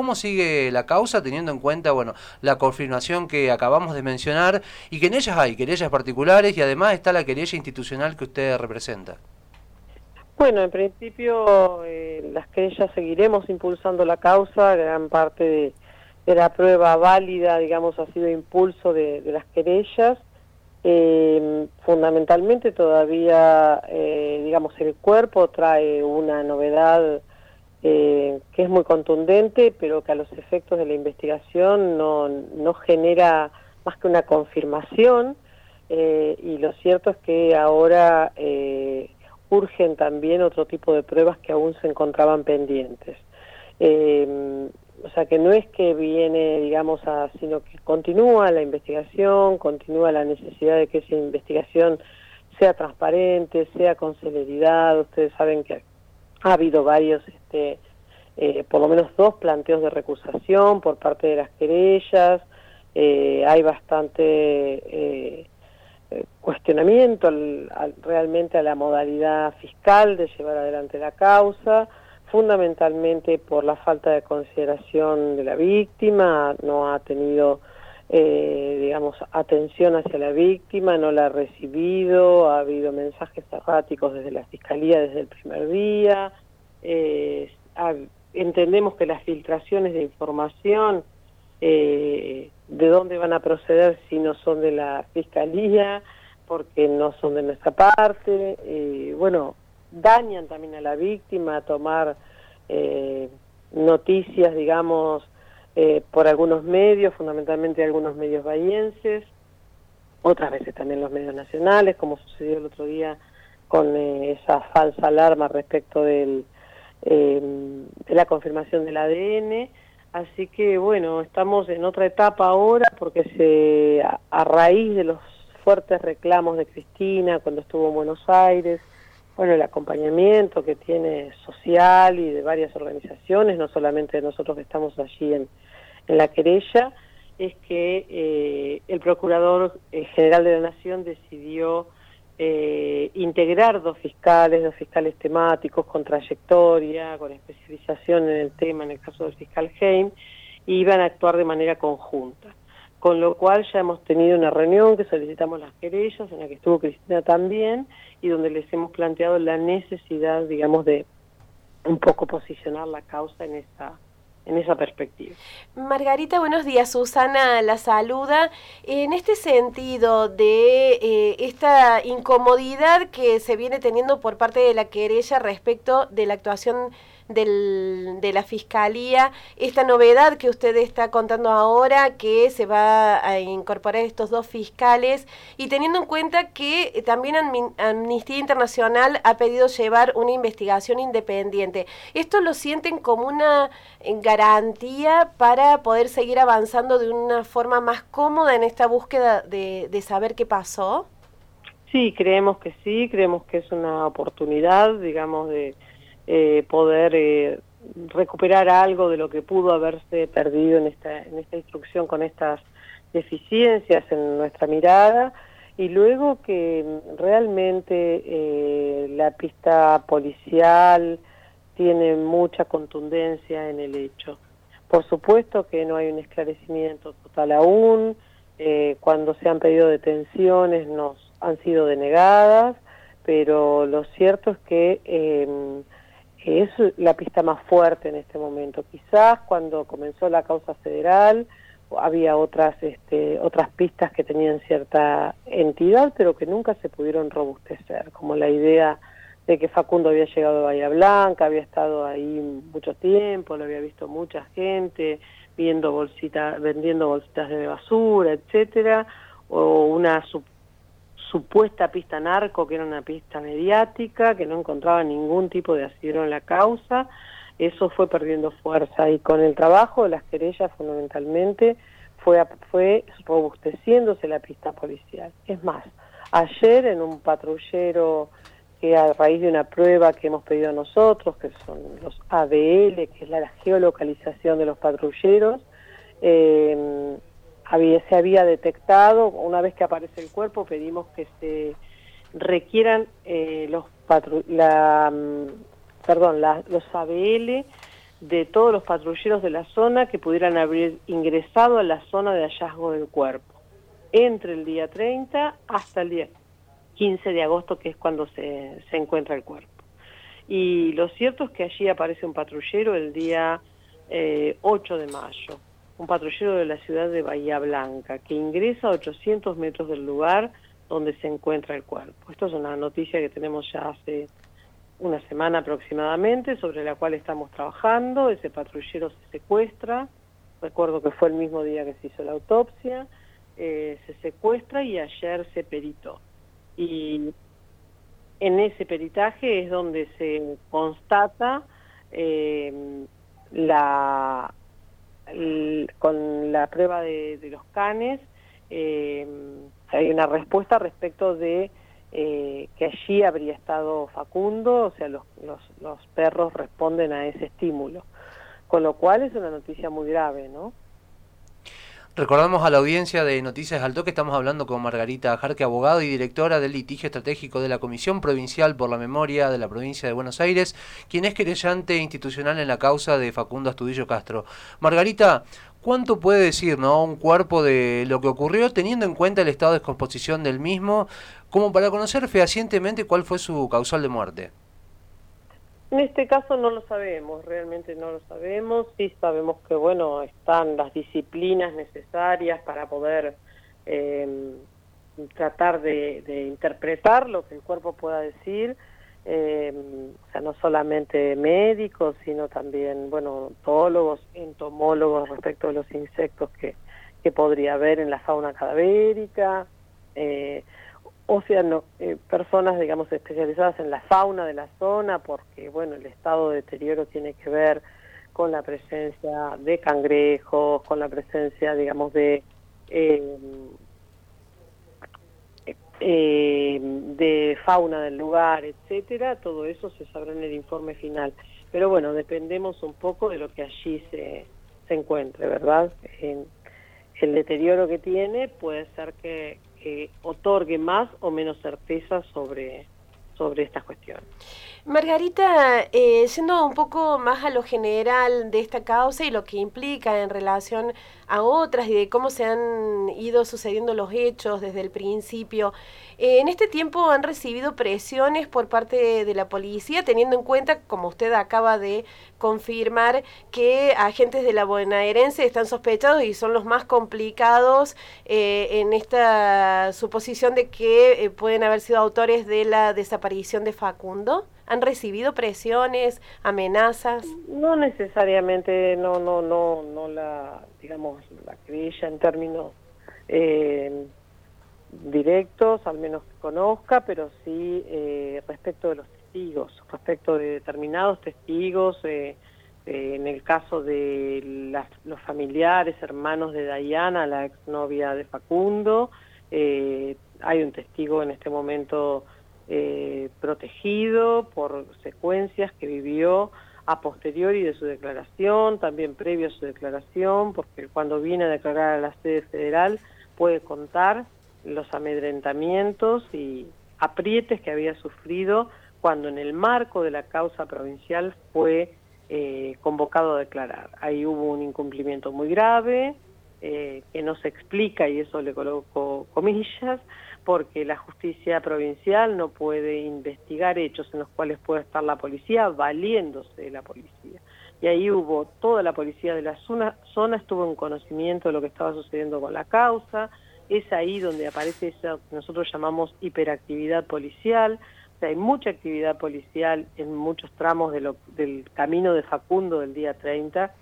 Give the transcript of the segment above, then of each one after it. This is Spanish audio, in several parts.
¿Cómo sigue la causa teniendo en cuenta bueno, la confirmación que acabamos de mencionar y que en ellas hay querellas particulares y además está la querella institucional que usted representa? Bueno, en principio eh, las querellas seguiremos impulsando la causa, gran parte de, la prueba válida, digamos, ha sido impulso de, las querellas. Eh, fundamentalmente todavía, eh, digamos, el cuerpo trae una novedad eh, que es muy contundente, pero que a los efectos de la investigación no, no genera más que una confirmación. Eh, y lo cierto es que ahora eh, urgen también otro tipo de pruebas que aún se encontraban pendientes. o sea que no es que viene, digamos, a, sino que continúa la investigación, continúa la necesidad de que esa investigación sea transparente, sea con celeridad. Ustedes saben que ha habido varios, este, eh, por lo menos dos planteos de recusación por parte de las querellas, eh, hay bastante eh, cuestionamiento realmente a la modalidad fiscal de llevar adelante la causa, fundamentalmente por la falta de consideración de la víctima, no ha tenido digamos, atención hacia la víctima, no la ha recibido, ha habido mensajes erráticos desde la Fiscalía desde el primer día, eh, entendemos que las filtraciones de información, eh, de dónde van a proceder si no son de la Fiscalía, porque no son de nuestra parte, eh, bueno, dañan también a la víctima a tomar noticias, digamos, eh, por algunos medios, fundamentalmente algunos medios bahienses, otras veces también los medios nacionales, como sucedió el otro día con eh, esa falsa alarma respecto del, eh, de la confirmación del ADN. Así que bueno, estamos en otra etapa ahora porque se, a raíz de los fuertes reclamos de Cristina cuando estuvo en Buenos Aires, bueno, el acompañamiento que tiene social y de varias organizaciones, no solamente de nosotros que estamos allí en, en la querella, es que eh, el Procurador eh, General de la Nación decidió eh, integrar dos fiscales, dos fiscales temáticos con trayectoria, con especialización en el tema, en el caso del fiscal Heim, y iban a actuar de manera conjunta. Con lo cual ya hemos tenido una reunión que solicitamos las querellas, en la que estuvo Cristina también, y donde les hemos planteado la necesidad, digamos, de un poco posicionar la causa en esa en esa perspectiva. Margarita, buenos días. Susana la saluda. En este sentido de eh, esta incomodidad que se viene teniendo por parte de la querella respecto de la actuación del, de la Fiscalía, esta novedad que usted está contando ahora, que se va a incorporar estos dos fiscales, y teniendo en cuenta que también Amnistía Internacional ha pedido llevar una investigación independiente. ¿Esto lo sienten como una garantía para poder seguir avanzando de una forma más cómoda en esta búsqueda de, de saber qué pasó? Sí, creemos que sí, creemos que es una oportunidad, digamos, de eh, poder eh, recuperar algo de lo que pudo haberse perdido en esta, en esta instrucción con estas deficiencias en nuestra mirada y luego que realmente eh, la pista policial tiene mucha contundencia en el hecho. Por supuesto que no hay un esclarecimiento total aún, cuando se han pedido detenciones nos han sido denegadas, pero lo cierto es que es la pista más fuerte en este momento. Quizás cuando comenzó la causa federal había otras este, otras pistas que tenían cierta entidad, pero que nunca se pudieron robustecer, como la idea de que Facundo había llegado a Bahía Blanca, había estado ahí mucho tiempo, lo había visto mucha gente, viendo bolsitas, vendiendo bolsitas de basura, etcétera, o una supuesta pista narco, que era una pista mediática, que no encontraba ningún tipo de asidero en la causa, eso fue perdiendo fuerza y con el trabajo de las querellas fundamentalmente fue, fue robusteciéndose la pista policial. Es más, ayer en un patrullero que a raíz de una prueba que hemos pedido nosotros, que son los ADL, que es la geolocalización de los patrulleros, eh, se había detectado, una vez que aparece el cuerpo, pedimos que se requieran eh, los la, mm, perdón, los ABL de todos los patrulleros de la zona que pudieran haber ingresado a la zona de hallazgo del cuerpo, entre el día 30 hasta el día 15 de agosto, que es cuando se, se encuentra el cuerpo. Y lo cierto es que allí aparece un patrullero el día 8 eh, de mayo, un patrullero de la ciudad de Bahía Blanca, que ingresa a 800 metros del lugar donde se encuentra el cuerpo. Esto es una noticia que tenemos ya hace una semana aproximadamente, sobre la cual estamos trabajando. Ese patrullero se secuestra, recuerdo que fue el mismo día que se hizo la autopsia, eh, se secuestra y ayer se peritó. Y en ese peritaje es donde se constata eh, la con la prueba de, los canes eh, hay una respuesta respecto de eh, que allí habría estado Facundo, o sea, los, los, los perros responden a ese estímulo. Con lo cual es una noticia muy grave, ¿no? Recordamos a la audiencia de Noticias Alto que estamos hablando con Margarita Jarque, abogado y directora del litigio estratégico de la Comisión Provincial por la Memoria de la Provincia de Buenos Aires, quien es querellante institucional en la causa de Facundo Astudillo Castro. Margarita, ¿cuánto puede decir ¿no? un cuerpo de lo que ocurrió teniendo en cuenta el estado de descomposición del mismo, como para conocer fehacientemente cuál fue su causal de muerte? En este caso no lo sabemos, realmente no lo sabemos. Sí sabemos que, bueno, están las disciplinas necesarias para poder em, tratar de, interpretar lo que el cuerpo pueda decir. Em, o sea, no solamente médicos, sino también, bueno, ontólogos, entomólogos respecto de los insectos que, que podría haber en la fauna cadavérica. Eh, o sea, eh, personas, digamos, especializadas en la fauna de la zona, porque, bueno, el estado de deterioro tiene que ver con la presencia de cangrejos, con la presencia, digamos, de... Eh, eh, de fauna del lugar, etcétera, todo eso se sabrá en el informe final. Pero bueno, dependemos un poco de lo que allí se, se encuentre, ¿verdad? El deterioro que tiene puede ser que, otorgue más o menos certeza sobre, sobre estas cuestiones. Margarita, eh, siendo un poco más a lo general de esta causa y lo que implica en relación a otras y de cómo se han ido sucediendo los hechos desde el principio, eh, en este tiempo han recibido presiones por parte de, la policía, teniendo en cuenta, como usted acaba de confirmar, que agentes de la bonaerense están sospechados y son los más complicados eh, en esta suposición de que pueden haber sido autores de la desaparición de Facundo. ¿Han recibido presiones, amenazas? No necesariamente, no, no, no, no la, digamos, la querella en términos eh, directos, al menos que conozca, pero sí eh, respecto de los testigos, respecto de determinados testigos, eh, en el caso de los familiares, hermanos de Dayana, la exnovia de Facundo, hay un testigo en este momento eh, protegido por secuencias que vivió a posteriori de su declaración, también previo a su declaración, porque cuando viene a declarar a la sede federal puede contar los amedrentamientos y aprietes que había sufrido cuando en el marco de la causa provincial fue eh, convocado a declarar. Ahí hubo un incumplimiento muy grave, eh, que no se explica, y eso le coloco comillas, porque la justicia provincial no puede investigar hechos en los cuales puede estar la policía valiéndose de la policía. Y ahí hubo, toda la policía de la zona, zona estuvo en conocimiento de lo que estaba sucediendo con la causa, es ahí donde aparece eso que nosotros llamamos hiperactividad policial, o sea, hay mucha actividad policial en muchos tramos del camino de Facundo del día 30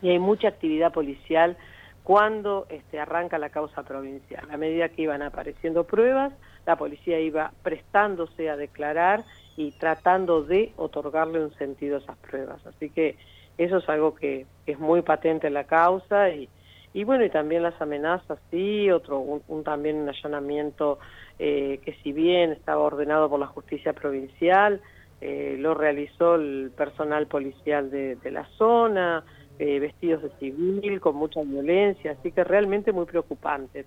y hay mucha actividad policial cuando este, arranca la causa provincial. A medida que iban apareciendo pruebas, la policía iba prestándose a declarar y tratando de otorgarle un sentido a esas pruebas. Así que eso es algo que, es muy patente en la causa y, y bueno, y también las amenazas, sí, otro, un, también un allanamiento eh, que si bien estaba ordenado por la justicia provincial, eh, lo realizó el personal policial de la zona, eh, vestidos de civil, con mucha violencia, así que realmente muy preocupante.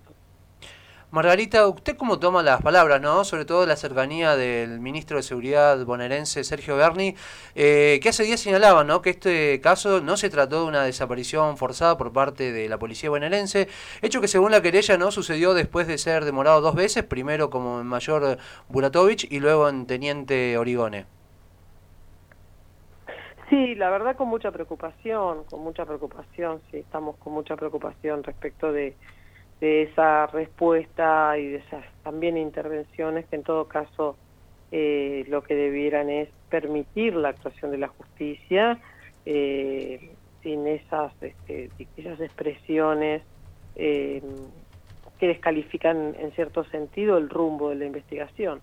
Margarita, ¿usted cómo toma las palabras, no? Sobre todo la cercanía del ministro de Seguridad bonaerense, Sergio Berni, eh, que hace días señalaba, ¿no? Que este caso no se trató de una desaparición forzada por parte de la policía bonaerense, hecho que según la querella, ¿no? Sucedió después de ser demorado dos veces, primero como en mayor Buratovich y luego en teniente Origone. Sí, la verdad con mucha preocupación, con mucha preocupación, sí, estamos con mucha preocupación respecto de esa respuesta y de esas también intervenciones que en todo caso eh, lo que debieran es permitir la actuación de la justicia eh, sin esas, este, esas expresiones eh, que descalifican en cierto sentido el rumbo de la investigación.